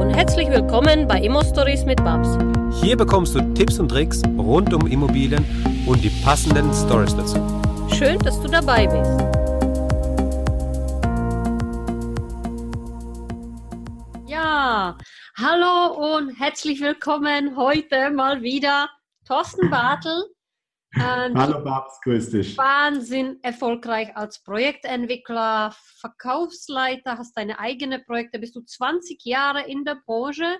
und herzlich willkommen bei Immo Stories mit Babs. Hier bekommst du Tipps und Tricks rund um Immobilien und die passenden Stories dazu. Schön, dass du dabei bist. Ja, hallo und herzlich willkommen heute mal wieder Thorsten Bartel ähm, Hallo Babs, grüß dich. Wahnsinn erfolgreich als Projektentwickler, Verkaufsleiter, hast deine eigenen Projekte, bist du 20 Jahre in der Branche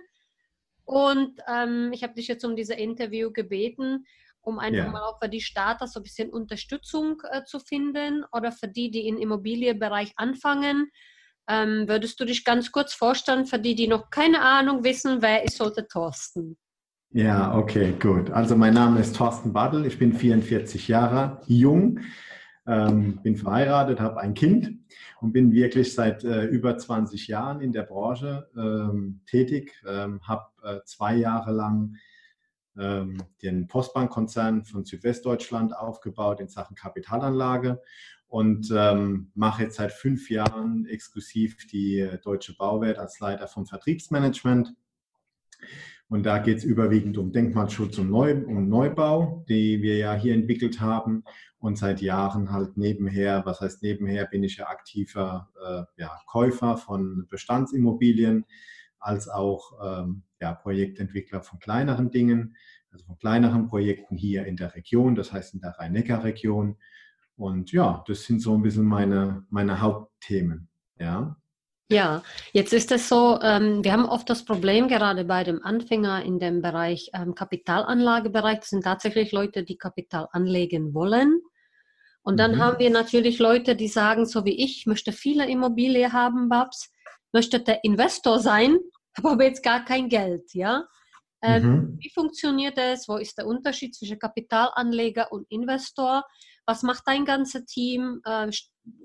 und ähm, ich habe dich jetzt um dieses Interview gebeten, um einfach ja. mal auch für die Starter so ein bisschen Unterstützung äh, zu finden oder für die, die im Immobilienbereich anfangen. Ähm, würdest du dich ganz kurz vorstellen, für die, die noch keine Ahnung wissen, wer ist heute Thorsten? Ja, okay, gut. Also mein Name ist Thorsten Badl, ich bin 44 Jahre jung, ähm, bin verheiratet, habe ein Kind und bin wirklich seit äh, über 20 Jahren in der Branche ähm, tätig, ähm, habe äh, zwei Jahre lang ähm, den Postbankkonzern von Südwestdeutschland aufgebaut in Sachen Kapitalanlage und ähm, mache jetzt seit fünf Jahren exklusiv die äh, Deutsche Bauwert als Leiter vom Vertriebsmanagement und da geht es überwiegend um Denkmalschutz und Neu um Neubau, die wir ja hier entwickelt haben. Und seit Jahren halt nebenher, was heißt nebenher, bin ich ja aktiver äh, ja, Käufer von Bestandsimmobilien, als auch ähm, ja, Projektentwickler von kleineren Dingen, also von kleineren Projekten hier in der Region, das heißt in der Rhein-Neckar-Region. Und ja, das sind so ein bisschen meine, meine Hauptthemen. Ja. Ja, jetzt ist es so, ähm, wir haben oft das Problem, gerade bei dem Anfänger in dem Bereich ähm, Kapitalanlagebereich, das sind tatsächlich Leute, die Kapital anlegen wollen. Und dann mhm. haben wir natürlich Leute, die sagen, so wie ich, möchte viele Immobilien haben, Babs, möchte der Investor sein, habe jetzt gar kein Geld, ja. Ähm, mhm. Wie funktioniert das? Wo ist der Unterschied zwischen Kapitalanleger und Investor? Was macht dein ganzes Team? Äh,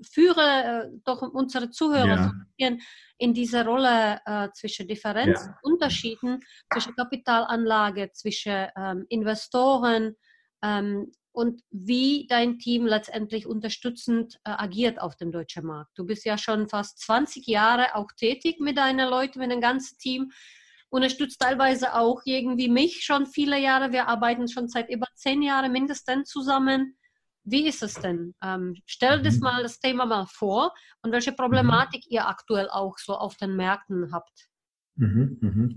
führe äh, doch unsere Zuhörer ja. in diese Rolle äh, zwischen Differenz, ja. Unterschieden zwischen Kapitalanlage, zwischen ähm, Investoren ähm, und wie dein Team letztendlich unterstützend äh, agiert auf dem deutschen Markt. Du bist ja schon fast 20 Jahre auch tätig mit deinen Leuten, mit dem ganzen Team unterstützt teilweise auch irgendwie mich schon viele Jahre. Wir arbeiten schon seit über zehn Jahren mindestens zusammen. Wie ist es denn? Ähm, stell das mhm. mal das Thema mal vor und welche mhm. Problematik ihr aktuell auch so auf den Märkten habt. Mhm, mhm.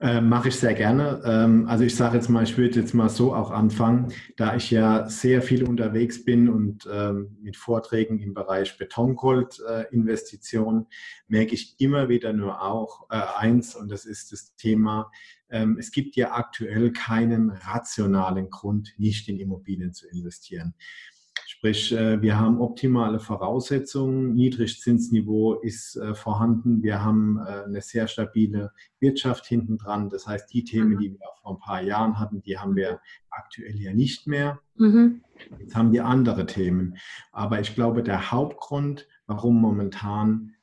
Äh, Mache ich sehr gerne. Ähm, also ich sage jetzt mal, ich würde jetzt mal so auch anfangen, da ich ja sehr viel unterwegs bin und ähm, mit Vorträgen im Bereich Betongold-Investitionen, äh, merke ich immer wieder nur auch äh, eins und das ist das Thema, es gibt ja aktuell keinen rationalen Grund, nicht in Immobilien zu investieren. Sprich, äh, wir haben optimale Voraussetzungen, Niedrigzinsniveau ist äh, vorhanden, wir haben äh, eine sehr stabile Wirtschaft hinten dran. Das heißt, die Themen, mhm. die wir vor ein paar Jahren hatten, die haben wir aktuell ja nicht mehr. Mhm. Jetzt haben wir andere Themen. Aber ich glaube, der Hauptgrund, warum momentan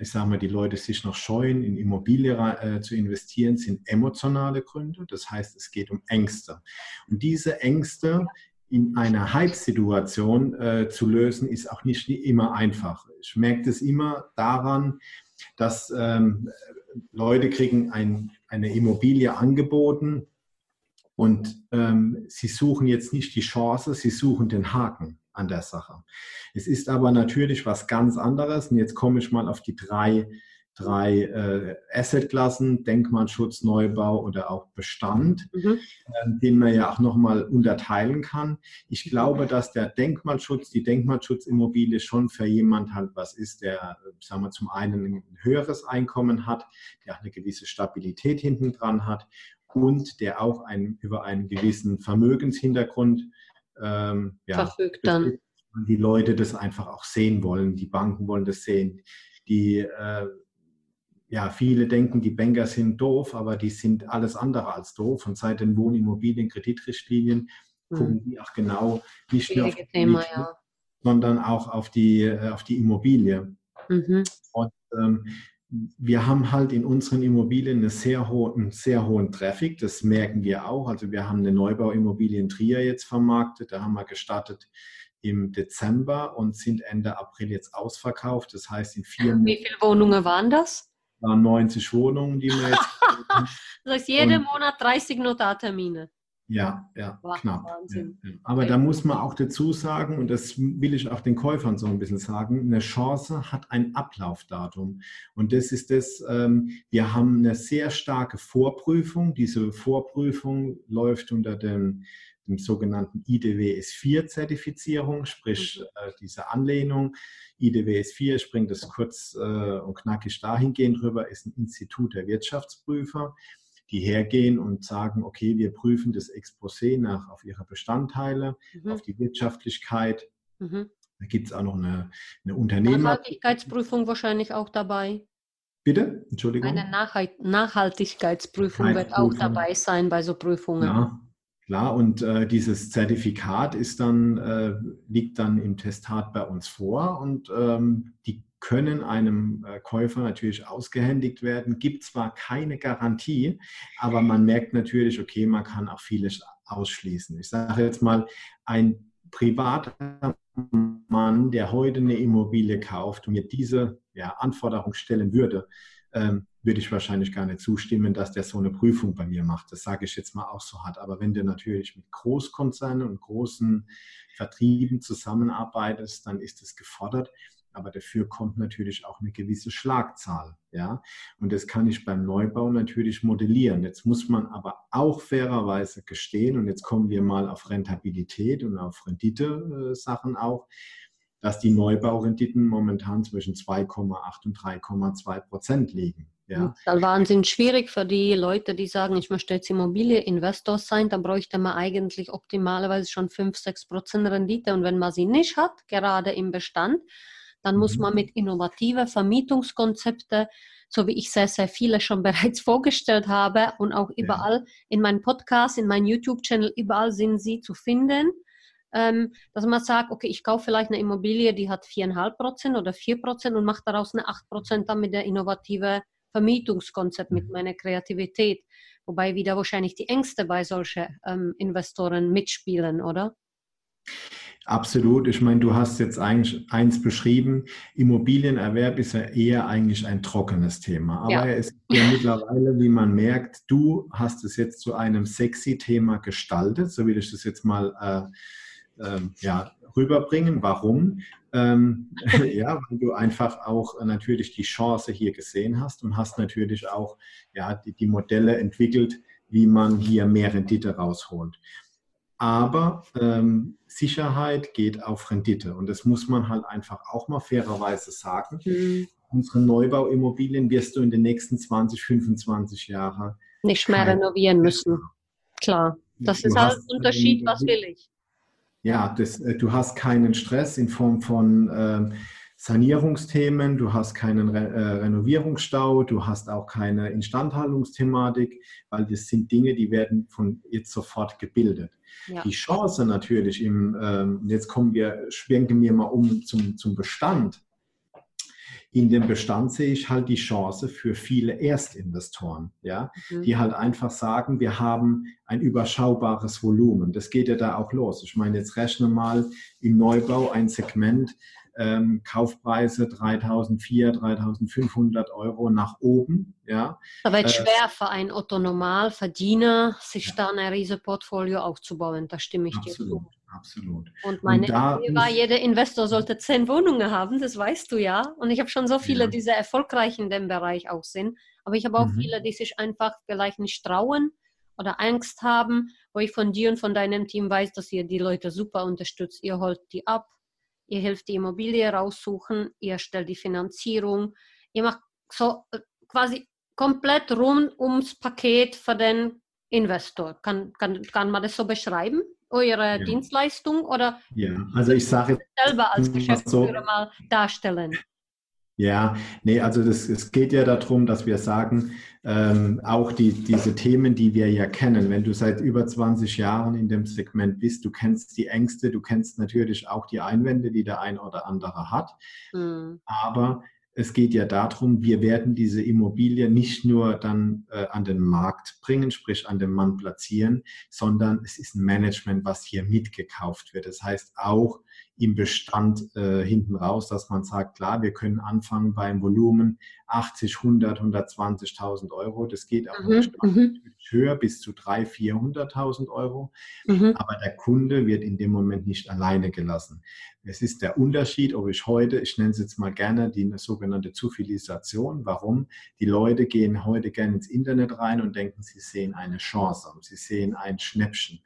ich sage mal, die Leute sich noch scheuen, in Immobilien äh, zu investieren, sind emotionale Gründe. Das heißt, es geht um Ängste. Und diese Ängste, in einer Hype-Situation äh, zu lösen, ist auch nicht immer einfach. Ich merke das immer daran, dass ähm, Leute kriegen ein, eine Immobilie angeboten und ähm, sie suchen jetzt nicht die Chance, sie suchen den Haken an der Sache. Es ist aber natürlich was ganz anderes und jetzt komme ich mal auf die drei drei äh, Assetklassen, Denkmalschutz, Neubau oder auch Bestand, mhm. äh, den man ja auch nochmal unterteilen kann. Ich glaube, dass der Denkmalschutz, die Denkmalschutzimmobilie schon für jemand halt was ist, der, sagen wir, zum einen ein höheres Einkommen hat, der auch eine gewisse Stabilität hinten dran hat und der auch ein, über einen gewissen Vermögenshintergrund ähm, ja, verfügt dann. Die Leute das einfach auch sehen wollen, die Banken wollen das sehen, die äh, ja, viele denken, die Banker sind doof, aber die sind alles andere als doof. Und seit den Wohnimmobilien-Kreditrichtlinien hm. gucken die auch genau nicht nur auf die Thema, ja. sondern auch auf die, äh, auf die Immobilie. Mhm. Und ähm, wir haben halt in unseren Immobilien eine sehr ho einen sehr hohen Traffic, das merken wir auch. Also wir haben eine Neubauimmobilie in Trier jetzt vermarktet, da haben wir gestartet im Dezember und sind Ende April jetzt ausverkauft. Das heißt, in vier Wie viele Wohnungen waren das? 90 Wohnungen, die wir jetzt. das heißt, jeden Monat 30 Notartermine. Ja, ja, wow, knapp. Ja, ja. Aber da muss man auch dazu sagen, und das will ich auch den Käufern so ein bisschen sagen, eine Chance hat ein Ablaufdatum. Und das ist das, ähm, wir haben eine sehr starke Vorprüfung. Diese Vorprüfung läuft unter dem, dem sogenannten IDWS 4-Zertifizierung, sprich mhm. äh, diese Anlehnung. IDWS 4, ich bringe das kurz äh, und knackig dahingehend drüber, ist ein Institut der Wirtschaftsprüfer die hergehen und sagen, okay, wir prüfen das Exposé nach auf ihre Bestandteile, mhm. auf die Wirtschaftlichkeit. Mhm. Da gibt es auch noch eine, eine Unternehmer. Nachhaltigkeitsprüfung wahrscheinlich auch dabei. Bitte? Entschuldigung. Eine Nachhaltigkeitsprüfung wird auch dabei sein bei so Prüfungen. Ja, klar. Und äh, dieses Zertifikat ist dann, äh, liegt dann im Testat bei uns vor und ähm, die können einem äh, Käufer natürlich ausgehändigt werden. Gibt zwar keine Garantie, aber man merkt natürlich, okay, man kann auch vieles ausschließen. Ich sage jetzt mal, ein privater Mann, der heute eine Immobilie kauft und mir diese ja, Anforderung stellen würde, ähm, würde ich wahrscheinlich gar nicht zustimmen, dass der so eine Prüfung bei mir macht. Das sage ich jetzt mal auch so hart. Aber wenn du natürlich mit Großkonzernen und großen Vertrieben zusammenarbeitest, dann ist es gefordert aber dafür kommt natürlich auch eine gewisse Schlagzahl. Ja? Und das kann ich beim Neubau natürlich modellieren. Jetzt muss man aber auch fairerweise gestehen, und jetzt kommen wir mal auf Rentabilität und auf Rendite-Sachen auch, dass die Neubaurenditen momentan zwischen 2,8 und 3,2 Prozent liegen. Ja. Das Wahnsinn schwierig für die Leute, die sagen, ich möchte jetzt Immobilie-Investor sein, da bräuchte man eigentlich optimalerweise schon 5, 6 Prozent Rendite. Und wenn man sie nicht hat, gerade im Bestand, dann muss mhm. man mit innovativen Vermietungskonzepten, so wie ich sehr, sehr viele schon bereits vorgestellt habe und auch überall ja. in meinem Podcast, in meinem YouTube-Channel, überall sind sie zu finden. Ähm, dass man sagt, okay, ich kaufe vielleicht eine Immobilie, die hat 4,5% oder 4% und mache daraus eine 8% dann mit der innovative Vermietungskonzept, mit mhm. meiner Kreativität. Wobei wieder wahrscheinlich die Ängste bei solchen ähm, Investoren mitspielen, oder? Absolut. Ich meine, du hast jetzt eigentlich eins beschrieben. Immobilienerwerb ist ja eher eigentlich ein trockenes Thema. Aber ja. er ist ja mittlerweile, wie man merkt, du hast es jetzt zu einem sexy Thema gestaltet. So will ich das jetzt mal äh, äh, ja, rüberbringen. Warum? Ähm, ja, weil du einfach auch natürlich die Chance hier gesehen hast und hast natürlich auch ja, die, die Modelle entwickelt, wie man hier mehr Rendite rausholt. Aber ähm, Sicherheit geht auf Rendite. Und das muss man halt einfach auch mal fairerweise sagen. Mhm. Unsere Neubauimmobilien wirst du in den nächsten 20, 25 Jahren nicht mehr renovieren müssen. Klar. Das du ist halt ein Unterschied, was will ich. Ja, das, äh, du hast keinen Stress in Form von äh, Sanierungsthemen, du hast keinen Re äh, Renovierungsstau, du hast auch keine Instandhaltungsthematik, weil das sind Dinge, die werden von jetzt sofort gebildet. Ja. Die Chance natürlich im, ähm, jetzt kommen wir, schwenken wir mal um zum, zum Bestand. In dem Bestand sehe ich halt die Chance für viele Erstinvestoren, ja, mhm. die halt einfach sagen, wir haben ein überschaubares Volumen. Das geht ja da auch los. Ich meine, jetzt rechne mal im Neubau ein Segment, ähm, Kaufpreise 3.400, 3.500 Euro nach oben. Ja. Aber es äh, schwer für einen Otto Normalverdiener, sich ja. da ein riesiges Portfolio aufzubauen. Da stimme ich absolut, dir zu. Absolut. Und meine und Idee war, jeder Investor sollte zehn Wohnungen haben, das weißt du ja. Und ich habe schon so viele, ja. die sehr erfolgreich in dem Bereich auch sind. Aber ich habe auch mhm. viele, die sich einfach vielleicht nicht trauen oder Angst haben, wo ich von dir und von deinem Team weiß, dass ihr die Leute super unterstützt. Ihr holt die ab, ihr helft die Immobilie raussuchen, ihr stellt die Finanzierung, ihr macht so äh, quasi komplett rund ums Paket für den Investor. Kann, kann, kann man das so beschreiben? Eure ja. Dienstleistung oder ja, also ich sage selber als Geschäftsführer so, mal darstellen? Ja, nee, also das, es geht ja darum, dass wir sagen, ähm, auch die, diese Themen, die wir ja kennen, wenn du seit über 20 Jahren in dem Segment bist, du kennst die Ängste, du kennst natürlich auch die Einwände, die der ein oder andere hat. Mhm. Aber es geht ja darum, wir werden diese Immobilie nicht nur dann äh, an den Markt bringen, sprich an den Mann platzieren, sondern es ist ein Management, was hier mitgekauft wird. Das heißt auch im Bestand äh, hinten raus, dass man sagt, klar, wir können anfangen beim Volumen 80, 100, 120.000 Euro. Das geht auch mhm, mhm. höher bis zu 300.000, 400.000 Euro. Mhm. Aber der Kunde wird in dem Moment nicht alleine gelassen. Es ist der Unterschied, ob ich heute, ich nenne es jetzt mal gerne die sogenannte Zufilisation. Warum? Die Leute gehen heute gerne ins Internet rein und denken, sie sehen eine Chance, sie sehen ein Schnäppchen.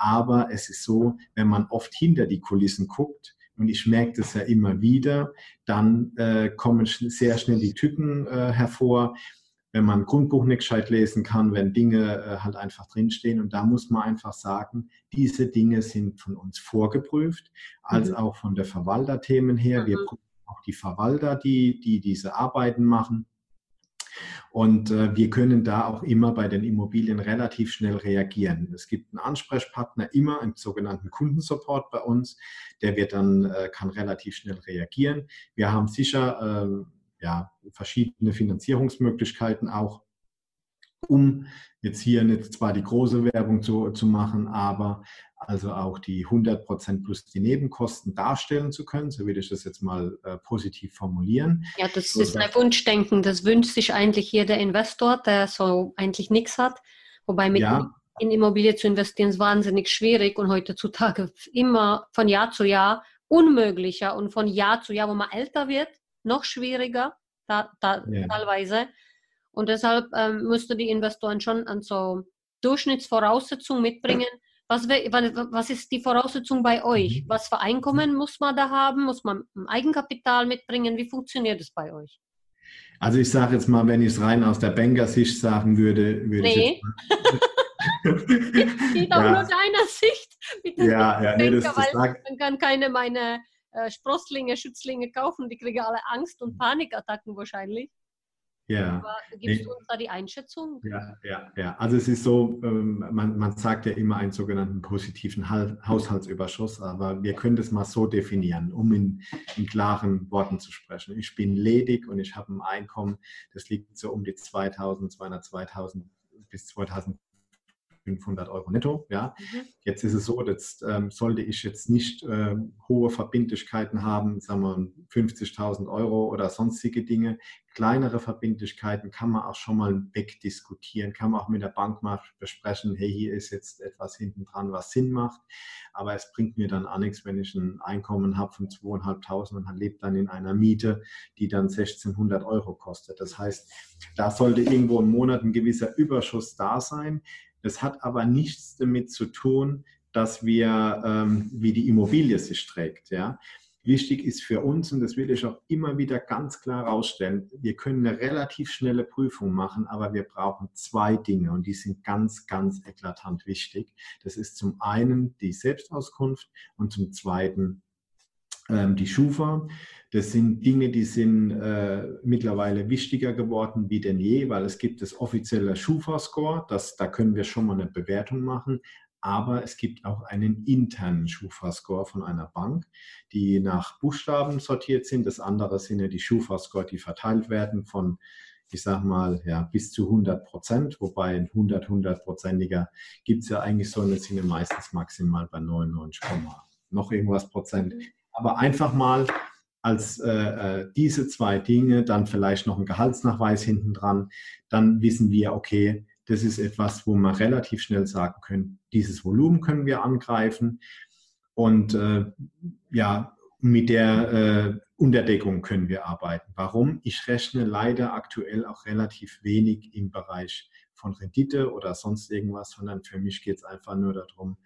Aber es ist so, wenn man oft hinter die Kulissen guckt, und ich merke das ja immer wieder, dann äh, kommen sehr schnell die Tücken äh, hervor, wenn man ein Grundbuch nicht gescheit lesen kann, wenn Dinge äh, halt einfach drinstehen. Und da muss man einfach sagen, diese Dinge sind von uns vorgeprüft, als mhm. auch von der Verwalterthemen her. Wir mhm. prüfen auch die Verwalter, die, die diese Arbeiten machen. Und äh, wir können da auch immer bei den Immobilien relativ schnell reagieren. Es gibt einen Ansprechpartner immer im sogenannten Kundensupport bei uns, der wird dann, äh, kann relativ schnell reagieren. Wir haben sicher äh, ja, verschiedene Finanzierungsmöglichkeiten auch um jetzt hier nicht zwar die große Werbung zu, zu machen, aber also auch die 100% plus die Nebenkosten darstellen zu können. So würde ich das jetzt mal äh, positiv formulieren. Ja, das so, ist ein Wunschdenken. Das wünscht sich eigentlich jeder Investor, der so eigentlich nichts hat. Wobei mit ja. in Immobilie zu investieren ist wahnsinnig schwierig und heutzutage immer von Jahr zu Jahr unmöglicher und von Jahr zu Jahr, wo man älter wird, noch schwieriger da, da, ja. teilweise. Und deshalb ähm, müsste die Investoren schon an so Durchschnittsvoraussetzungen mitbringen. Was, was ist die Voraussetzung bei euch? Mhm. Was für Einkommen muss man da haben? Muss man Eigenkapital mitbringen? Wie funktioniert es bei euch? Also ich sage jetzt mal, wenn ich es rein aus der Banker-Sicht sagen würde, würde nee. ich Geht auch ja. nur deiner Sicht. ja, ja, nee, das, das weil man kann keine meine äh, Sprosslinge, Schützlinge kaufen, die kriegen alle Angst und Panikattacken wahrscheinlich. Ja. Aber gibst du uns da die Einschätzung? Ja, ja, ja. Also es ist so, ähm, man, man sagt ja immer einen sogenannten positiven Haushaltsüberschuss, aber wir können das mal so definieren, um in, in klaren Worten zu sprechen. Ich bin ledig und ich habe ein Einkommen, das liegt so um die 2200, 2000 bis 2000 500 Euro netto. Ja. Mhm. Jetzt ist es so, jetzt ähm, sollte ich jetzt nicht äh, hohe Verbindlichkeiten haben, sagen wir 50.000 Euro oder sonstige Dinge. Kleinere Verbindlichkeiten kann man auch schon mal wegdiskutieren, kann man auch mit der Bank mal besprechen, hey, hier ist jetzt etwas hinten dran, was Sinn macht. Aber es bringt mir dann auch nichts, wenn ich ein Einkommen habe von 2.500 und lebt dann in einer Miete, die dann 1.600 Euro kostet. Das heißt, da sollte irgendwo im Monat ein gewisser Überschuss da sein. Das hat aber nichts damit zu tun, dass wir, ähm, wie die Immobilie sich trägt. Ja? Wichtig ist für uns, und das will ich auch immer wieder ganz klar herausstellen, wir können eine relativ schnelle Prüfung machen, aber wir brauchen zwei Dinge und die sind ganz, ganz eklatant wichtig. Das ist zum einen die Selbstauskunft und zum zweiten ähm, die Schufa. Das sind Dinge, die sind äh, mittlerweile wichtiger geworden wie denn je, weil es gibt das offizielle Schufa-Score, da können wir schon mal eine Bewertung machen, aber es gibt auch einen internen Schufa-Score von einer Bank, die nach Buchstaben sortiert sind. Das andere sind ja die Schufa-Score, die verteilt werden von, ich sag mal, ja, bis zu 100 Prozent, wobei ein 100, 100-prozentiger gibt es ja eigentlich so, das sind ja meistens maximal bei 99, noch irgendwas Prozent. Aber einfach mal als äh, äh, diese zwei Dinge, dann vielleicht noch ein Gehaltsnachweis hinten dran, dann wissen wir, okay, das ist etwas, wo wir relativ schnell sagen können, dieses Volumen können wir angreifen und äh, ja, mit der äh, Unterdeckung können wir arbeiten. Warum? Ich rechne leider aktuell auch relativ wenig im Bereich von Rendite oder sonst irgendwas, sondern für mich geht es einfach nur darum,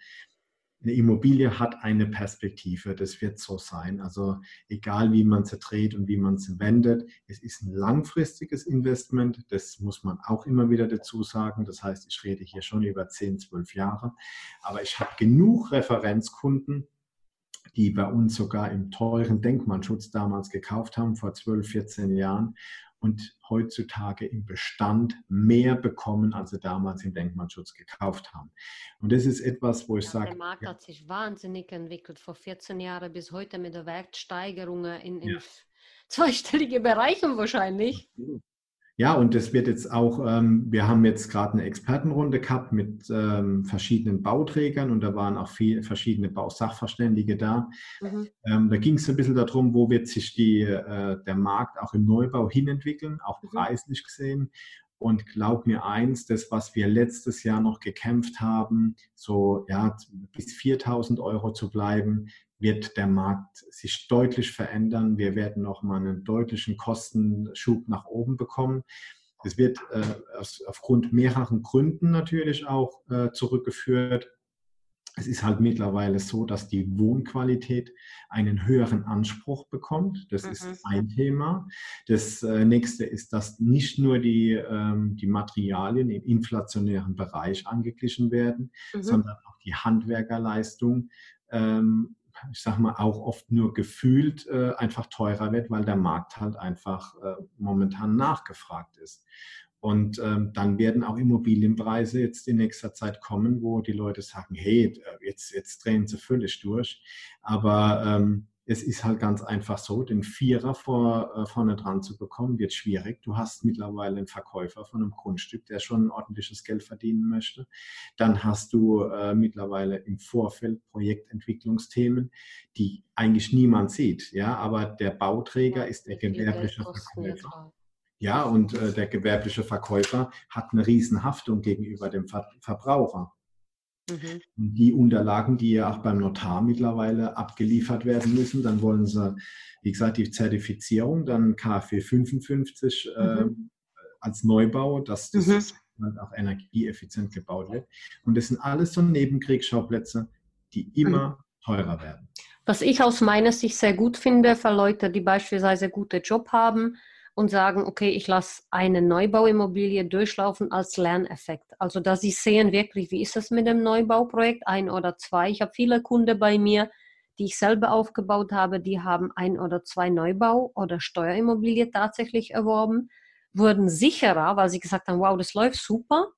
eine Immobilie hat eine Perspektive, das wird so sein. Also egal wie man sie dreht und wie man sie wendet, es ist ein langfristiges Investment, das muss man auch immer wieder dazu sagen. Das heißt, ich rede hier schon über 10, 12 Jahre, aber ich habe genug Referenzkunden, die bei uns sogar im teuren Denkmalschutz damals gekauft haben, vor 12, 14 Jahren und heutzutage im Bestand mehr bekommen, als sie damals im Denkmalschutz gekauft haben. Und das ist etwas, wo ich ja, sage. Der Markt hat sich wahnsinnig entwickelt, vor 14 Jahren bis heute mit der Wertsteigerung in, in ja. zweistellige Bereiche wahrscheinlich. Ja, und das wird jetzt auch, ähm, wir haben jetzt gerade eine Expertenrunde gehabt mit ähm, verschiedenen Bauträgern und da waren auch viele verschiedene Bausachverständige da. Mhm. Ähm, da ging es ein bisschen darum, wo wird sich die, äh, der Markt auch im Neubau hinentwickeln, auch mhm. preislich gesehen. Und glaub mir eins, das, was wir letztes Jahr noch gekämpft haben, so ja, bis 4000 Euro zu bleiben, wird der Markt sich deutlich verändern. Wir werden nochmal einen deutlichen Kostenschub nach oben bekommen. Es wird äh, aus, aufgrund mehreren Gründen natürlich auch äh, zurückgeführt. Es ist halt mittlerweile so, dass die Wohnqualität einen höheren Anspruch bekommt. Das mhm. ist ein Thema. Das äh, nächste ist, dass nicht nur die, ähm, die Materialien im inflationären Bereich angeglichen werden, mhm. sondern auch die Handwerkerleistung ähm, ich sag mal, auch oft nur gefühlt äh, einfach teurer wird, weil der Markt halt einfach äh, momentan nachgefragt ist. Und ähm, dann werden auch Immobilienpreise jetzt in nächster Zeit kommen, wo die Leute sagen, hey, äh, jetzt, jetzt drehen sie völlig durch. Aber ähm, es ist halt ganz einfach so, den Vierer vor, äh, vorne dran zu bekommen, wird schwierig. Du hast mittlerweile einen Verkäufer von einem Grundstück, der schon ein ordentliches Geld verdienen möchte. Dann hast du äh, mittlerweile im Vorfeld Projektentwicklungsthemen, die eigentlich niemand sieht. Ja, aber der Bauträger ist der gewerbliche Verkäufer. Ja, und äh, der gewerbliche Verkäufer hat eine Riesenhaftung gegenüber dem Ver Verbraucher. Mhm. Die Unterlagen, die ja auch beim Notar mittlerweile abgeliefert werden müssen, dann wollen sie, wie gesagt, die Zertifizierung, dann KfW 55 mhm. äh, als Neubau, dass das mhm. auch energieeffizient gebaut wird. Und das sind alles so Nebenkriegsschauplätze, die immer mhm. teurer werden. Was ich aus meiner Sicht sehr gut finde für Leute, die beispielsweise gute Job haben, und sagen, okay, ich lasse eine Neubauimmobilie durchlaufen als Lerneffekt. Also, dass sie sehen wirklich, wie ist es mit dem Neubauprojekt, ein oder zwei. Ich habe viele Kunden bei mir, die ich selber aufgebaut habe, die haben ein oder zwei Neubau- oder Steuerimmobilie tatsächlich erworben, wurden sicherer, weil sie gesagt haben, wow, das läuft super.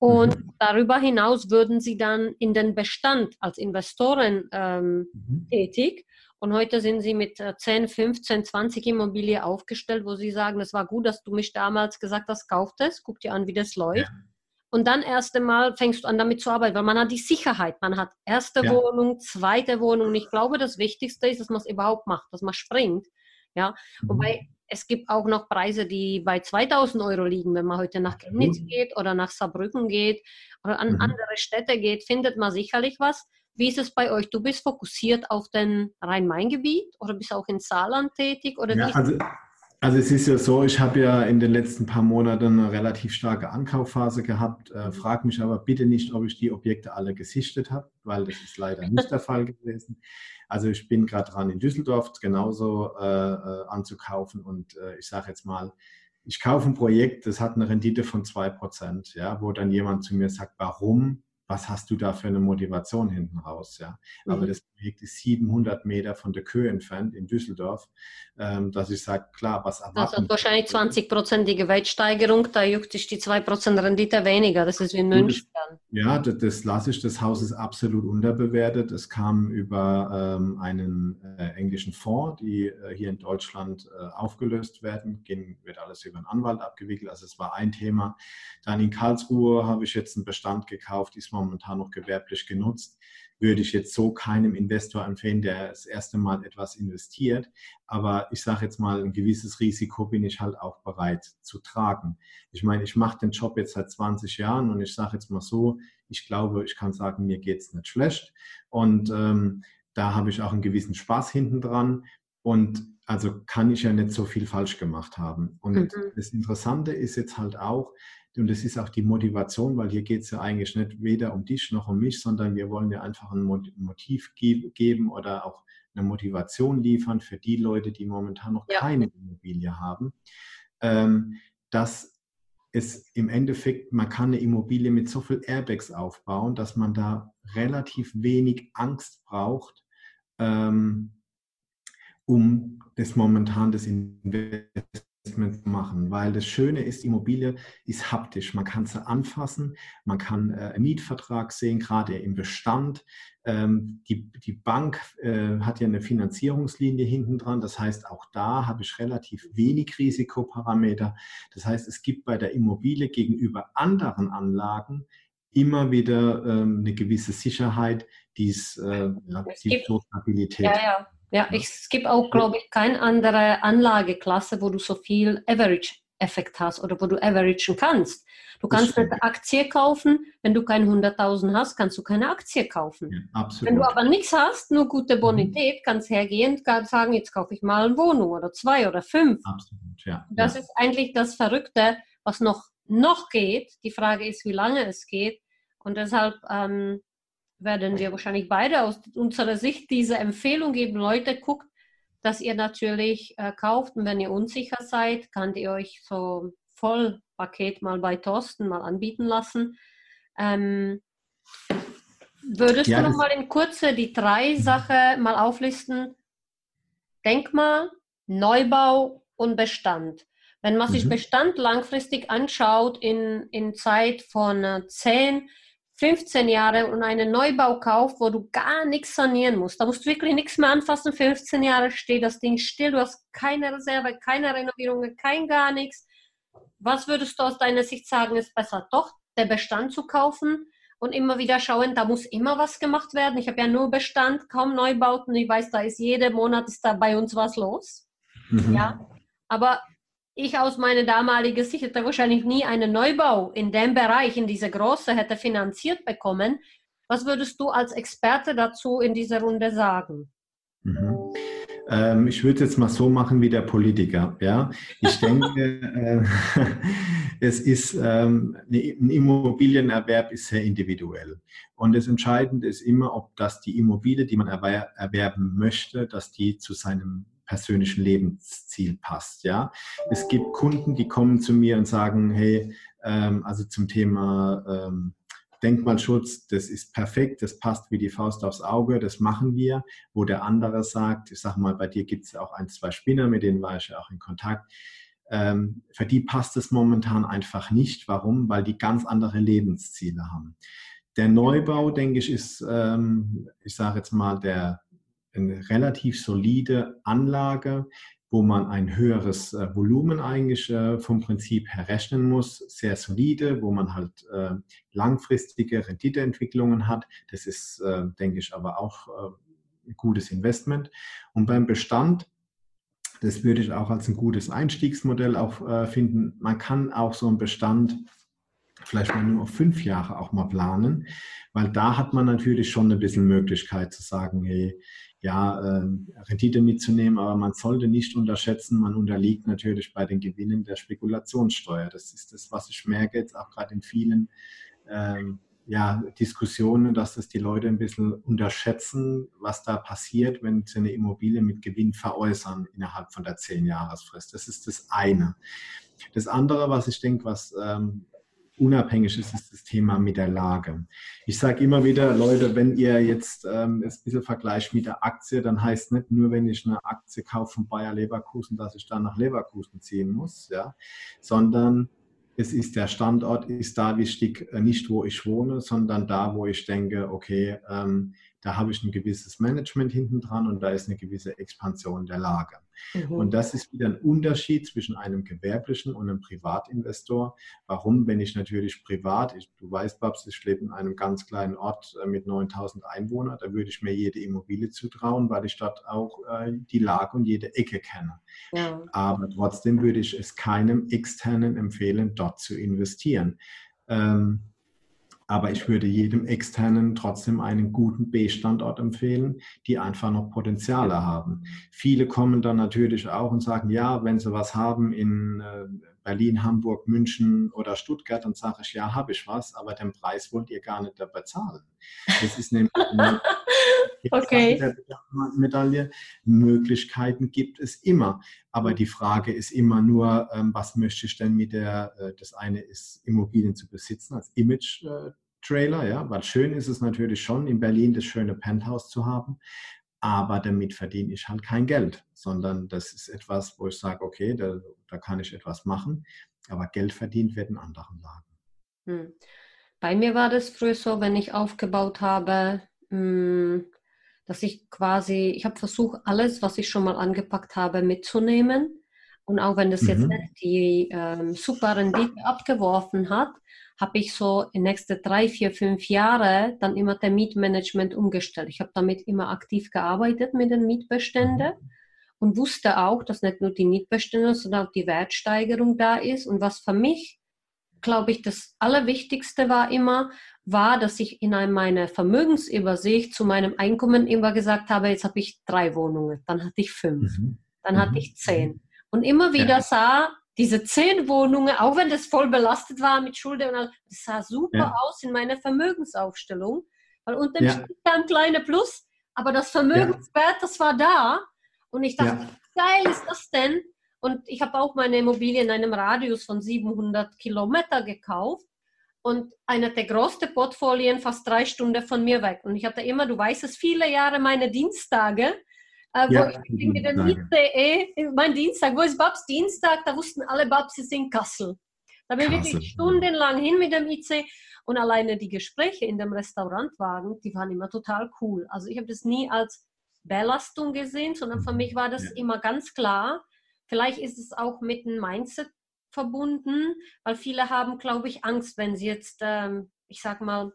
Und mhm. darüber hinaus würden sie dann in den Bestand als Investoren ähm, mhm. tätig und heute sind sie mit 10, 15, 20 Immobilien aufgestellt, wo sie sagen, es war gut, dass du mich damals gesagt hast, kauf das, guck dir an, wie das läuft. Ja. Und dann erst einmal fängst du an, damit zu arbeiten, weil man hat die Sicherheit. Man hat erste ja. Wohnung, zweite Wohnung. Und ich glaube, das Wichtigste ist, dass man es überhaupt macht, dass man springt. Ja, wobei es gibt auch noch Preise, die bei 2000 Euro liegen. Wenn man heute nach Chemnitz mhm. geht oder nach Saarbrücken geht oder an mhm. andere Städte geht, findet man sicherlich was. Wie ist es bei euch? Du bist fokussiert auf den Rhein-Main-Gebiet oder bist auch in Saarland tätig? Oder ja, also, also, es ist ja so, ich habe ja in den letzten paar Monaten eine relativ starke Ankaufphase gehabt. Äh, mhm. frag mich aber bitte nicht, ob ich die Objekte alle gesichtet habe, weil das ist leider nicht der Fall gewesen. Also ich bin gerade dran in Düsseldorf genauso äh, äh anzukaufen und äh, ich sage jetzt mal, ich kaufe ein Projekt, das hat eine Rendite von 2%, ja, wo dann jemand zu mir sagt, warum was hast du da für eine Motivation hinten raus? Ja? Mhm. Aber das Projekt ist 700 Meter von der Köhe entfernt in Düsseldorf, ähm, dass ich sage, klar, was erwarten Das hat wahrscheinlich 20-prozentige Wertsteigerung, da juckt sich die 2% Rendite weniger, das ist wie in München. Ja, das, das lasse ich, das Haus ist absolut unterbewertet. Es kam über ähm, einen äh, englischen Fonds, die äh, hier in Deutschland äh, aufgelöst werden, Ging, wird alles über einen Anwalt abgewickelt, also es war ein Thema. Dann in Karlsruhe habe ich jetzt einen Bestand gekauft, ist momentan noch gewerblich genutzt würde ich jetzt so keinem Investor empfehlen, der das erste Mal etwas investiert. Aber ich sage jetzt mal, ein gewisses Risiko bin ich halt auch bereit zu tragen. Ich meine, ich mache den Job jetzt seit 20 Jahren und ich sage jetzt mal so, ich glaube, ich kann sagen, mir geht es nicht schlecht. Und ähm, da habe ich auch einen gewissen Spaß hinten dran. Und also kann ich ja nicht so viel falsch gemacht haben. Und mhm. das Interessante ist jetzt halt auch, und das ist auch die Motivation, weil hier geht es ja eigentlich nicht weder um dich noch um mich, sondern wir wollen ja einfach ein Motiv geben oder auch eine Motivation liefern für die Leute, die momentan noch ja. keine Immobilie haben, ähm, dass es im Endeffekt, man kann eine Immobilie mit so viel Airbags aufbauen, dass man da relativ wenig Angst braucht, ähm, um das momentan das Investment Investment machen, weil das Schöne ist, Immobilie ist haptisch. Man kann sie anfassen, man kann äh, einen Mietvertrag sehen, gerade im Bestand. Ähm, die, die Bank äh, hat ja eine Finanzierungslinie hinten dran. Das heißt, auch da habe ich relativ wenig Risikoparameter. Das heißt, es gibt bei der Immobilie gegenüber anderen Anlagen immer wieder ähm, eine gewisse Sicherheit, die es, äh, ja, die Stabilität. Ja, ja. Ja, ich, es gibt auch, glaube ich, keine andere Anlageklasse, wo du so viel Average-Effekt hast oder wo du averagen kannst. Du kannst eine Aktie kaufen, wenn du keine 100.000 hast, kannst du keine Aktie kaufen. Ja, absolut. Wenn du aber nichts hast, nur gute mhm. Bonität, mhm. kannst hergehen und sagen, jetzt kaufe ich mal eine Wohnung oder zwei oder fünf. Absolut, ja. Das ja. ist eigentlich das Verrückte, was noch, noch geht. Die Frage ist, wie lange es geht. Und deshalb ähm, werden wir wahrscheinlich beide aus unserer Sicht diese Empfehlung geben. Leute, guckt, dass ihr natürlich äh, kauft und wenn ihr unsicher seid, könnt ihr euch so Vollpaket mal bei Thorsten mal anbieten lassen. Ähm, würdest ja, du noch mal in Kurze die drei Sachen mal auflisten? Denkmal, Neubau und Bestand. Wenn man sich mhm. Bestand langfristig anschaut in, in Zeit von äh, 10 15 Jahre und einen Neubau kauft, wo du gar nichts sanieren musst. Da musst du wirklich nichts mehr anfassen. 15 Jahre steht das Ding still. Du hast keine Reserve, keine Renovierungen, kein gar nichts. Was würdest du aus deiner Sicht sagen, ist besser doch, der Bestand zu kaufen und immer wieder schauen, da muss immer was gemacht werden. Ich habe ja nur Bestand, kaum Neubauten. Ich weiß, da ist jeden Monat ist da bei uns was los. Mhm. Ja, aber ich aus meiner damaligen Sicht hätte wahrscheinlich nie einen Neubau in dem Bereich, in dieser Größe hätte finanziert bekommen. Was würdest du als Experte dazu in dieser Runde sagen? Mhm. Ähm, ich würde es jetzt mal so machen wie der Politiker. Ja? Ich denke, äh, es ist ähm, ein Immobilienerwerb ist sehr individuell. Und das Entscheidende ist immer, ob das die Immobilie, die man erwerben möchte, dass die zu seinem persönlichen Lebensziel passt. Ja, es gibt Kunden, die kommen zu mir und sagen, hey, ähm, also zum Thema ähm, Denkmalschutz, das ist perfekt, das passt wie die Faust aufs Auge, das machen wir. Wo der andere sagt, ich sag mal, bei dir gibt es auch ein, zwei Spinner, mit denen war ich ja auch in Kontakt. Ähm, für die passt es momentan einfach nicht. Warum? Weil die ganz andere Lebensziele haben. Der Neubau, denke ich, ist, ähm, ich sage jetzt mal, der eine relativ solide Anlage, wo man ein höheres äh, Volumen eigentlich äh, vom Prinzip her rechnen muss, sehr solide, wo man halt äh, langfristige Renditeentwicklungen hat. Das ist, äh, denke ich, aber auch äh, ein gutes Investment. Und beim Bestand, das würde ich auch als ein gutes Einstiegsmodell auch äh, finden. Man kann auch so einen Bestand vielleicht mal nur fünf Jahre auch mal planen, weil da hat man natürlich schon ein bisschen Möglichkeit zu sagen, hey, ja, äh, Rendite mitzunehmen, aber man sollte nicht unterschätzen, man unterliegt natürlich bei den Gewinnen der Spekulationssteuer. Das ist das, was ich merke jetzt auch gerade in vielen ähm, ja, Diskussionen, dass das die Leute ein bisschen unterschätzen, was da passiert, wenn sie eine Immobilie mit Gewinn veräußern innerhalb von der zehn Jahresfrist. Das ist das eine. Das andere, was ich denke, was ähm, unabhängig ist, ist das Thema mit der Lage. Ich sage immer wieder, Leute, wenn ihr jetzt ähm, ein bisschen vergleicht mit der Aktie, dann heißt nicht nur, wenn ich eine Aktie kaufe von Bayer Leverkusen, dass ich dann nach Leverkusen ziehen muss, ja, sondern es ist der Standort, ist da wichtig, äh, nicht wo ich wohne, sondern da, wo ich denke, okay, ähm, da habe ich ein gewisses Management hinten dran und da ist eine gewisse Expansion der Lage. Mhm. Und das ist wieder ein Unterschied zwischen einem gewerblichen und einem Privatinvestor. Warum? Wenn ich natürlich privat, ich, du weißt, Babs, ich lebe in einem ganz kleinen Ort äh, mit 9000 Einwohnern, da würde ich mir jede Immobilie zutrauen, weil ich dort auch äh, die Lage und jede Ecke kenne. Ja. Aber trotzdem würde ich es keinem externen empfehlen, dort zu investieren. Ähm, aber ich würde jedem externen trotzdem einen guten B-Standort empfehlen, die einfach noch Potenziale haben. Viele kommen dann natürlich auch und sagen, ja, wenn sie was haben in äh, Berlin, Hamburg, München oder Stuttgart, dann sage ich, ja, habe ich was, aber den Preis wollt ihr gar nicht dabei zahlen. Das ist nämlich eine okay. Medaille. Möglichkeiten gibt es immer. Aber die Frage ist immer nur, ähm, was möchte ich denn mit der, äh, das eine ist Immobilien zu besitzen als Image- äh, Trailer, ja, weil schön ist es natürlich schon, in Berlin das schöne Penthouse zu haben. aber damit verdiene ich halt kein Geld, sondern das ist etwas, wo ich sage, okay, da, da kann ich etwas machen, aber Geld verdient wird in anderen Lagen. Hm. Bei mir war das früher so, wenn ich aufgebaut habe, hm, dass ich quasi, ich habe versucht, alles, was ich schon mal angepackt habe, mitzunehmen. Und auch wenn das mhm. jetzt nicht die ähm, super Rendite abgeworfen hat, habe ich so in nächste drei, vier, fünf Jahre dann immer der Mietmanagement umgestellt. Ich habe damit immer aktiv gearbeitet mit den Mietbeständen mhm. und wusste auch, dass nicht nur die Mietbestände, sondern auch die Wertsteigerung da ist. Und was für mich, glaube ich, das Allerwichtigste war immer, war, dass ich in meiner Vermögensübersicht zu meinem Einkommen immer gesagt habe, jetzt habe ich drei Wohnungen, dann hatte ich fünf, mhm. dann hatte mhm. ich zehn. Und immer wieder ja. sah, diese zehn Wohnungen, auch wenn das voll belastet war mit Schulden, das sah super ja. aus in meiner Vermögensaufstellung, weil unten ja. steht da ein kleiner Plus, aber das Vermögenswert, das war da. Und ich dachte, ja. geil ist das denn? Und ich habe auch meine Immobilie in einem Radius von 700 Kilometer gekauft und einer der größten Portfolien fast drei Stunden von mir weg. Und ich hatte immer, du weißt es, viele Jahre meine Dienstage äh, ja, wo ich mit dem ICE, mein Dienstag, wo ist Babs Dienstag? Da wussten alle Babs, sie sind Kassel. Da bin ich wirklich stundenlang hin mit dem IC und alleine die Gespräche in dem Restaurantwagen, die waren immer total cool. Also ich habe das nie als Belastung gesehen, sondern für mhm. mich war das ja. immer ganz klar. Vielleicht ist es auch mit dem Mindset verbunden, weil viele haben, glaube ich, Angst, wenn sie jetzt, ähm, ich sag mal,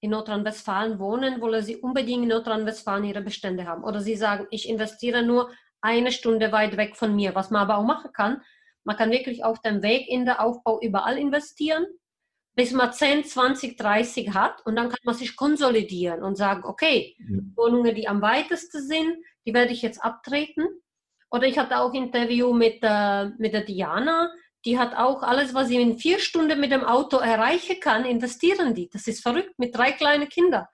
in Nordrhein-Westfalen wohnen, wollen sie unbedingt in Nordrhein-Westfalen ihre Bestände haben. Oder sie sagen, ich investiere nur eine Stunde weit weg von mir, was man aber auch machen kann. Man kann wirklich auf dem Weg in den Aufbau überall investieren, bis man 10, 20, 30 hat und dann kann man sich konsolidieren und sagen, okay, ja. Wohnungen, die am weitesten sind, die werde ich jetzt abtreten. Oder ich hatte auch ein Interview mit, äh, mit der Diana, die hat auch alles, was sie in vier Stunden mit dem Auto erreichen kann, investieren die. Das ist verrückt mit drei kleinen Kindern.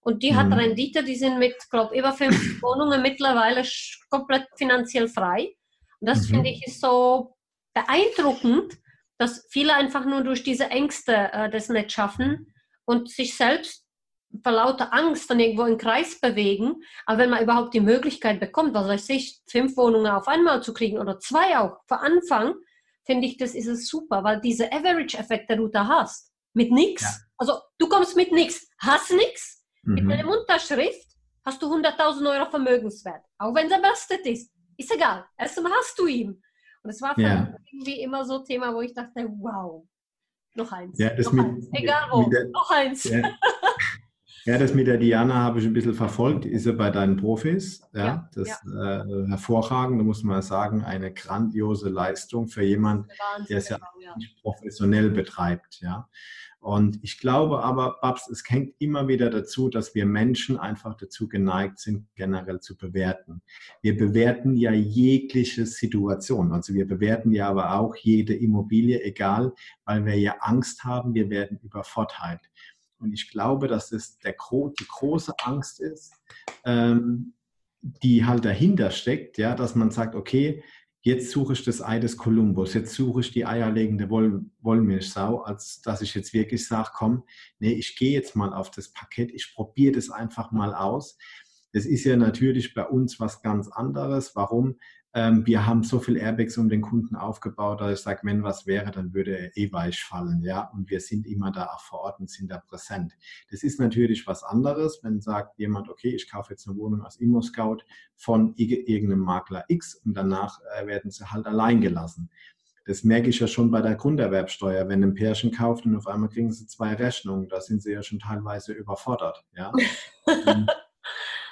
Und die mhm. hat Rendite, die sind mit, glaube über fünf Wohnungen mittlerweile komplett finanziell frei. Und das mhm. finde ich ist so beeindruckend, dass viele einfach nur durch diese Ängste äh, das nicht schaffen und sich selbst vor lauter Angst dann irgendwo im Kreis bewegen. Aber wenn man überhaupt die Möglichkeit bekommt, was weiß ich, fünf Wohnungen auf einmal zu kriegen oder zwei auch vor Anfang, finde ich, das ist es super, weil dieser Average-Effekt, den du da hast, mit nichts, ja. also du kommst mit nichts, hast nichts, mhm. mit deiner Unterschrift hast du 100.000 Euro Vermögenswert, auch wenn er belastet ist, ist egal, erstmal hast du ihn. Und es war für ja. mich irgendwie immer so ein Thema, wo ich dachte, wow, noch eins, ja, noch eins. egal wo, der, noch eins. Ja. Ja, das mit der Diana habe ich ein bisschen verfolgt. Ist ja bei deinen Profis. Ja, ja das ja. Äh, hervorragend. Da muss man sagen, eine grandiose Leistung für jemanden, der es ja, genau, nicht professionell betreibt. Ja. Und ich glaube aber, Babs, es hängt immer wieder dazu, dass wir Menschen einfach dazu geneigt sind, generell zu bewerten. Wir bewerten ja jegliche Situation. Also wir bewerten ja aber auch jede Immobilie, egal, weil wir ja Angst haben, wir werden übervorteilt. Und ich glaube, dass es der, die große Angst ist, ähm, die halt dahinter steckt, ja, dass man sagt, okay, jetzt suche ich das Ei des Kolumbus, jetzt suche ich die eierlegende Woll Wollmilchsau, als dass ich jetzt wirklich sage, komm, nee, ich gehe jetzt mal auf das Parkett, ich probiere das einfach mal aus. Das ist ja natürlich bei uns was ganz anderes. Warum? Ähm, wir haben so viel Airbags um den Kunden aufgebaut, dass ich sage, wenn was wäre, dann würde er eh weich fallen, ja. Und wir sind immer da auch vor Ort und sind da präsent. Das ist natürlich was anderes, wenn sagt jemand, okay, ich kaufe jetzt eine Wohnung aus Immo-Scout von irgendeinem Makler X und danach äh, werden sie halt allein gelassen. Das merke ich ja schon bei der Grunderwerbsteuer. Wenn ein Pärchen kauft und auf einmal kriegen sie zwei Rechnungen, da sind sie ja schon teilweise überfordert, ja.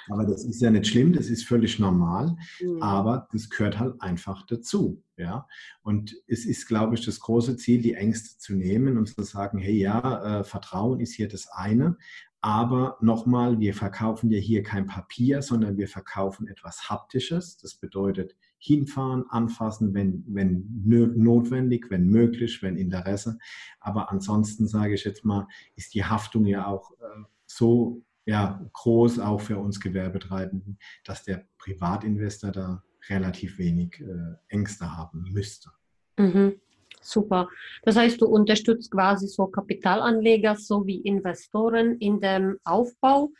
Aber das ist ja nicht schlimm, das ist völlig normal, mhm. aber das gehört halt einfach dazu. Ja? Und es ist, glaube ich, das große Ziel, die Ängste zu nehmen und zu sagen, hey ja, äh, Vertrauen ist hier das eine, aber nochmal, wir verkaufen ja hier kein Papier, sondern wir verkaufen etwas Haptisches. Das bedeutet hinfahren, anfassen, wenn, wenn notwendig, wenn möglich, wenn Interesse. Aber ansonsten sage ich jetzt mal, ist die Haftung ja auch äh, so ja, groß auch für uns Gewerbetreibenden, dass der Privatinvestor da relativ wenig äh, Ängste haben müsste. Mhm. Super. Das heißt, du unterstützt quasi so Kapitalanleger sowie Investoren in dem Aufbau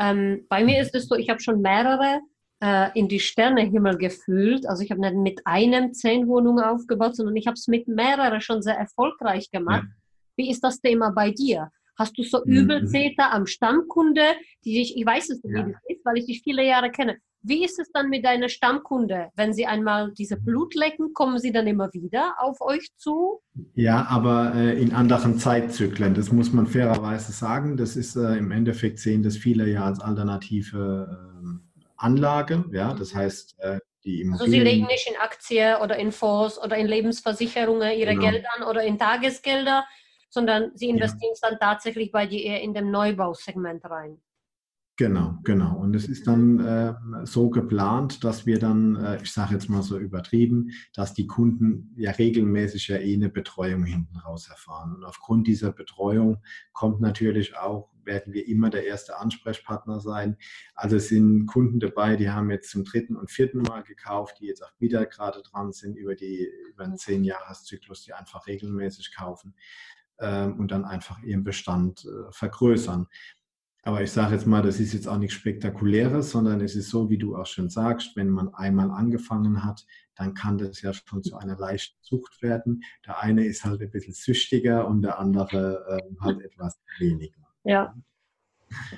Ähm, bei mir ist es so, ich habe schon mehrere äh, in die Sternehimmel gefühlt. Also ich habe nicht mit einem zehn Wohnungen aufgebaut, sondern ich habe es mit mehreren schon sehr erfolgreich gemacht. Ja. Wie ist das Thema bei dir? Hast du so mhm. Übeltäter am Stammkunde, die dich, ich weiß es, wie ja. das ist, weil ich dich viele Jahre kenne. Wie ist es dann mit deiner Stammkunde? Wenn sie einmal diese Blut lecken, kommen sie dann immer wieder auf euch zu? Ja, aber äh, in anderen Zeitzyklen. Das muss man fairerweise sagen. Das ist äh, im Endeffekt sehen das viele ja als alternative äh, Anlage. Ja, das mhm. heißt, äh, die Immobilien. Also sie legen nicht in Aktien oder in Fonds oder in Lebensversicherungen ihre genau. Gelder oder in Tagesgelder, sondern sie investieren es ja. dann tatsächlich bei dir eher in dem Neubausegment rein. Genau, genau. Und es ist dann äh, so geplant, dass wir dann, äh, ich sage jetzt mal so übertrieben, dass die Kunden ja regelmäßig ja eh eine Betreuung hinten raus erfahren. Und aufgrund dieser Betreuung kommt natürlich auch, werden wir immer der erste Ansprechpartner sein. Also es sind Kunden dabei, die haben jetzt zum dritten und vierten Mal gekauft, die jetzt auch wieder gerade dran sind über, die, über einen Zehn-Jahres-Zyklus, die einfach regelmäßig kaufen und dann einfach ihren Bestand äh, vergrößern. Aber ich sage jetzt mal, das ist jetzt auch nichts Spektakuläres, sondern es ist so, wie du auch schon sagst, wenn man einmal angefangen hat, dann kann das ja schon zu einer leichten Sucht werden. Der eine ist halt ein bisschen süchtiger und der andere äh, halt etwas weniger. Ja.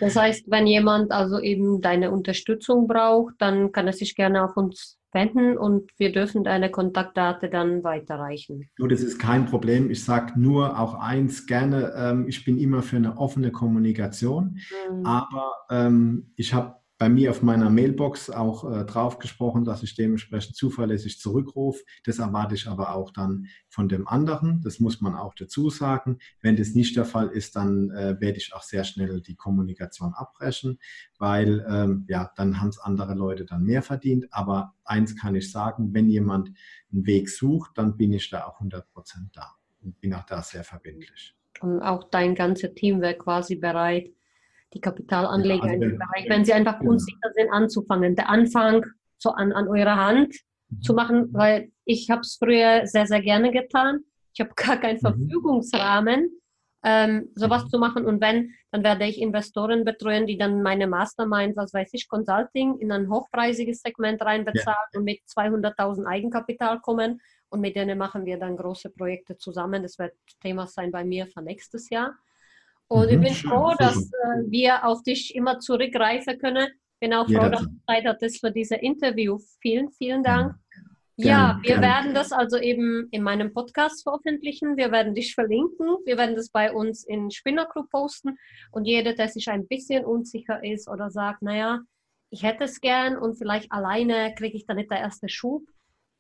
Das heißt, wenn jemand also eben deine Unterstützung braucht, dann kann er sich gerne auf uns wenden und wir dürfen deine Kontaktdaten dann weiterreichen. So, das ist kein Problem. Ich sage nur auch eins gerne, ähm, ich bin immer für eine offene Kommunikation, mhm. aber ähm, ich habe bei mir auf meiner Mailbox auch äh, drauf gesprochen, dass ich dementsprechend zuverlässig zurückrufe. Das erwarte ich aber auch dann von dem anderen. Das muss man auch dazu sagen. Wenn das nicht der Fall ist, dann äh, werde ich auch sehr schnell die Kommunikation abbrechen, weil ähm, ja, dann haben es andere Leute dann mehr verdient. Aber eins kann ich sagen, wenn jemand einen Weg sucht, dann bin ich da auch 100 Prozent da und bin auch da sehr verbindlich. Und auch dein ganzes Team wäre quasi bereit, die Kapitalanleger ja, also, in dem Bereich, wenn sie einfach ja. unsicher sind, anzufangen. Der Anfang so an, an eurer Hand mhm. zu machen, weil ich habe es früher sehr, sehr gerne getan. Ich habe gar keinen mhm. Verfügungsrahmen, ähm, sowas mhm. zu machen. Und wenn, dann werde ich Investoren betreuen, die dann meine Masterminds, was weiß ich, Consulting in ein hochpreisiges Segment reinbezahlen ja. und mit 200.000 Eigenkapital kommen. Und mit denen machen wir dann große Projekte zusammen. Das wird Thema sein bei mir für nächstes Jahr. Und mhm, ich bin schön, froh, dass äh, wir auf dich immer zurückgreifen können. Bin auch froh, dass du Zeit hattest für dieses Interview. Vielen, vielen Dank. Ja, ja wir gerne. werden das also eben in meinem Podcast veröffentlichen. Wir werden dich verlinken. Wir werden das bei uns in Spinner Group posten. Und jeder, der sich ein bisschen unsicher ist oder sagt, naja, ich hätte es gern und vielleicht alleine kriege ich dann nicht der erste Schub,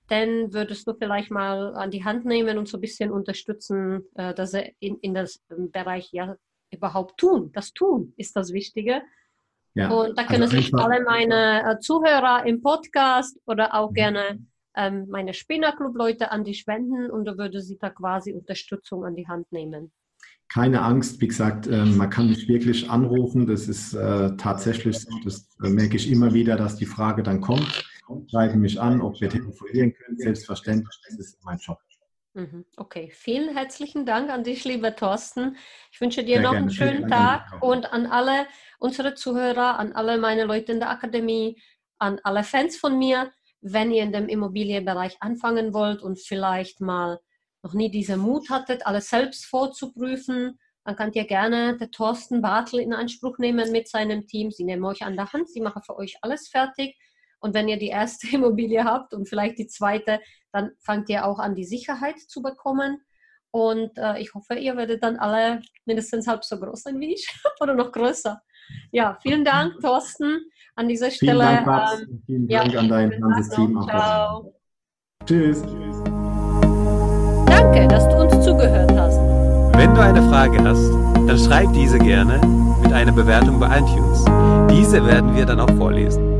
dann würdest du vielleicht mal an die Hand nehmen und so ein bisschen unterstützen, äh, dass er in, in das Bereich ja überhaupt tun. Das Tun ist das Wichtige. Ja, und da können also sich alle meine äh, Zuhörer im Podcast oder auch mhm. gerne ähm, meine Spinnerclub-Leute an dich wenden und da würde sie da quasi Unterstützung an die Hand nehmen. Keine Angst, wie gesagt, äh, man kann mich wirklich anrufen. Das ist äh, tatsächlich so. Das äh, merke ich immer wieder, dass die Frage dann kommt. Schreiben mich an, ob wir telefonieren können. Selbstverständlich, das ist mein Job. Mhm, okay, vielen herzlichen Dank an dich, lieber Thorsten. Ich wünsche dir Sehr noch gerne. einen schönen Tag und an alle unsere Zuhörer, an alle meine Leute in der Akademie, an alle Fans von mir, wenn ihr in dem Immobilienbereich anfangen wollt und vielleicht mal noch nie diesen Mut hattet, alles selbst vorzuprüfen, dann könnt ihr gerne den Thorsten Bartel in Anspruch nehmen mit seinem Team. Sie nehmen euch an der Hand, sie machen für euch alles fertig. Und wenn ihr die erste Immobilie habt und vielleicht die zweite, dann fangt ihr auch an, die Sicherheit zu bekommen. Und äh, ich hoffe, ihr werdet dann alle mindestens halb so groß sein wie ich oder noch größer. Ja, vielen Dank, Thorsten, an dieser Stelle. Vielen Dank, Babs. Ähm, vielen Dank ja, an dein ganzes Team. Ciao. Tschüss. Danke, dass du uns zugehört hast. Wenn du eine Frage hast, dann schreib diese gerne mit einer Bewertung bei iTunes. Diese werden wir dann auch vorlesen.